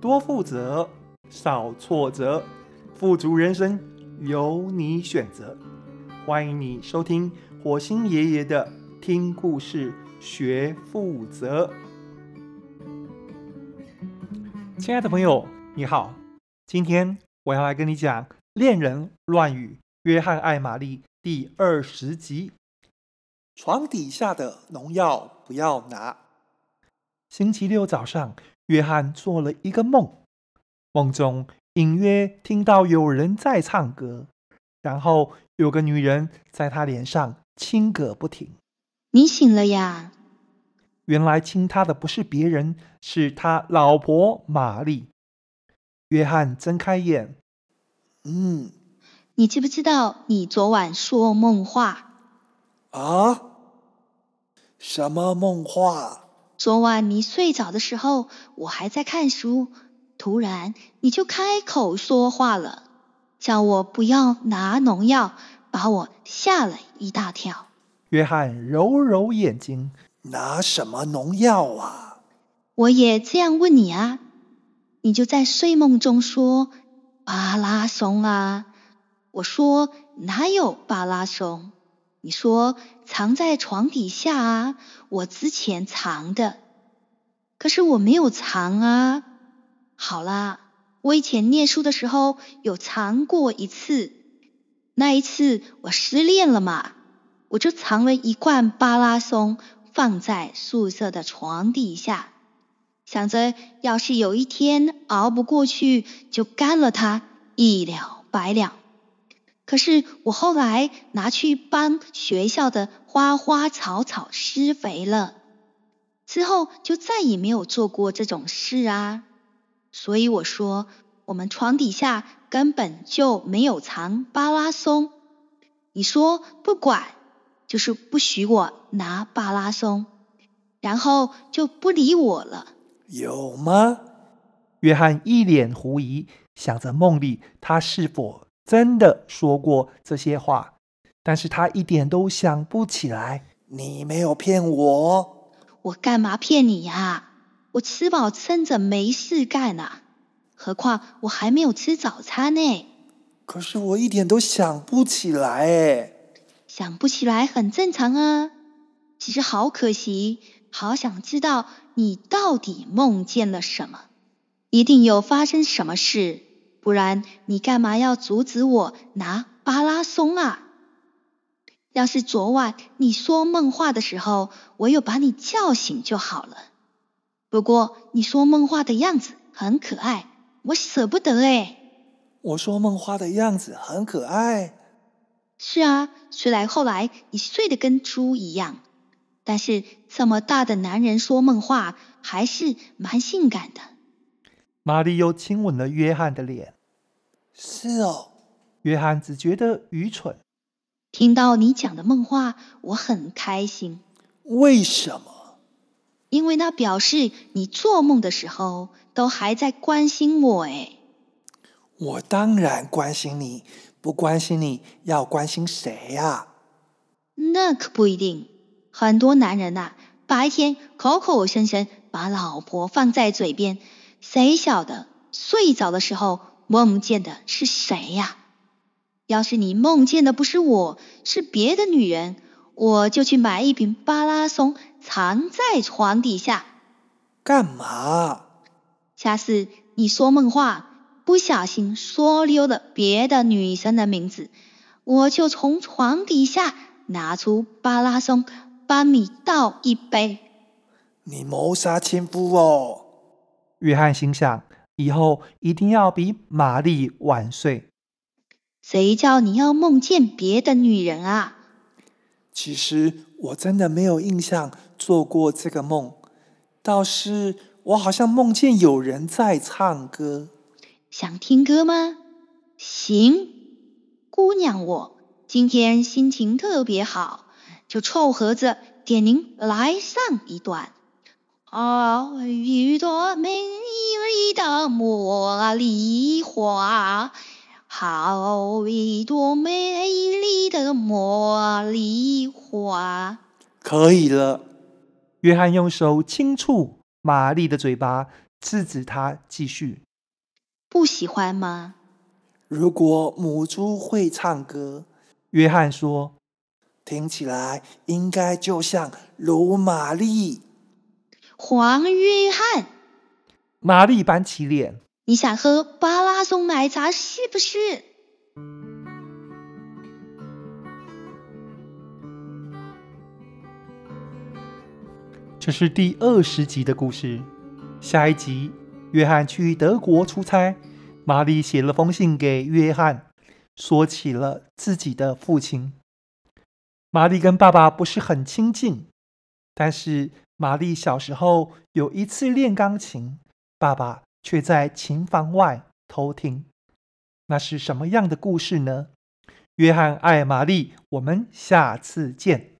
多负责，少挫折，富足人生由你选择。欢迎你收听火星爷爷的听故事学负责。亲爱的朋友，你好，今天我要来跟你讲《恋人乱语：约翰爱玛丽》第二十集。床底下的农药不要拿。星期六早上，约翰做了一个梦，梦中隐约听到有人在唱歌，然后有个女人在他脸上亲个不停。你醒了呀？原来亲他的不是别人，是他老婆玛丽。约翰睁开眼，嗯，你知不知道你昨晚说梦话？啊？什么梦话？昨晚你睡着的时候，我还在看书，突然你就开口说话了，叫我不要拿农药，把我吓了一大跳。约翰揉揉眼睛，拿什么农药啊？我也这样问你啊，你就在睡梦中说巴拉松啊，我说哪有巴拉松？你说藏在床底下啊，我之前藏的，可是我没有藏啊。好啦，我以前念书的时候有藏过一次，那一次我失恋了嘛，我就藏了一罐巴拉松放在宿舍的床底下，想着要是有一天熬不过去，就干了它，一了百了。可是我后来拿去帮学校的花花草草施肥了，之后就再也没有做过这种事啊。所以我说，我们床底下根本就没有藏巴拉松。你说不管，就是不许我拿巴拉松，然后就不理我了。有吗？约翰一脸狐疑，想着梦里他是否真的说过这些话，但是他一点都想不起来。你没有骗我，我干嘛骗你呀？我吃饱撑着没事干呐，何况我还没有吃早餐呢。可是我一点都想不起来哎。想不起来很正常啊，只是好可惜，好想知道你到底梦见了什么，一定有发生什么事。不然你干嘛要阻止我拿巴拉松啊？要是昨晚你说梦话的时候，我有把你叫醒就好了。不过你说梦话的样子很可爱，我舍不得哎。我说梦话的样子很可爱。是啊，虽然后来你睡得跟猪一样，但是这么大的男人说梦话还是蛮性感的。玛丽又亲吻了约翰的脸。是哦，约翰只觉得愚蠢。听到你讲的梦话，我很开心。为什么？因为那表示你做梦的时候都还在关心我诶。我当然关心你，不关心你要关心谁呀？那可不一定。很多男人呐，白天口口声声把老婆放在嘴边，谁晓得睡着的时候。梦见的是谁呀？要是你梦见的不是我，是别的女人，我就去买一瓶巴拉松藏在床底下。干嘛？下次你说梦话，不小心说溜了别的女生的名字，我就从床底下拿出巴拉松，帮你倒一杯。你谋杀亲夫哦！约翰心想。以后一定要比玛丽晚睡。谁叫你要梦见别的女人啊？其实我真的没有印象做过这个梦，倒是我好像梦见有人在唱歌。想听歌吗？行，姑娘，我今天心情特别好，就凑合着点您来上一段。好一朵美丽的茉莉花，好一朵美丽的茉莉花。可以了。约翰用手轻触玛丽的嘴巴，制止她继续。不喜欢吗？如果母猪会唱歌，约翰说，听起来应该就像罗玛丽。黄约翰，玛丽板起脸。你想喝巴拉松奶茶是不是？这是第二十集的故事。下一集，约翰去德国出差，玛丽写了封信给约翰，说起了自己的父亲。玛丽跟爸爸不是很亲近，但是玛丽小时候有一次练钢琴，爸爸却在琴房外偷听。那是什么样的故事呢？约翰爱玛丽，我们下次见。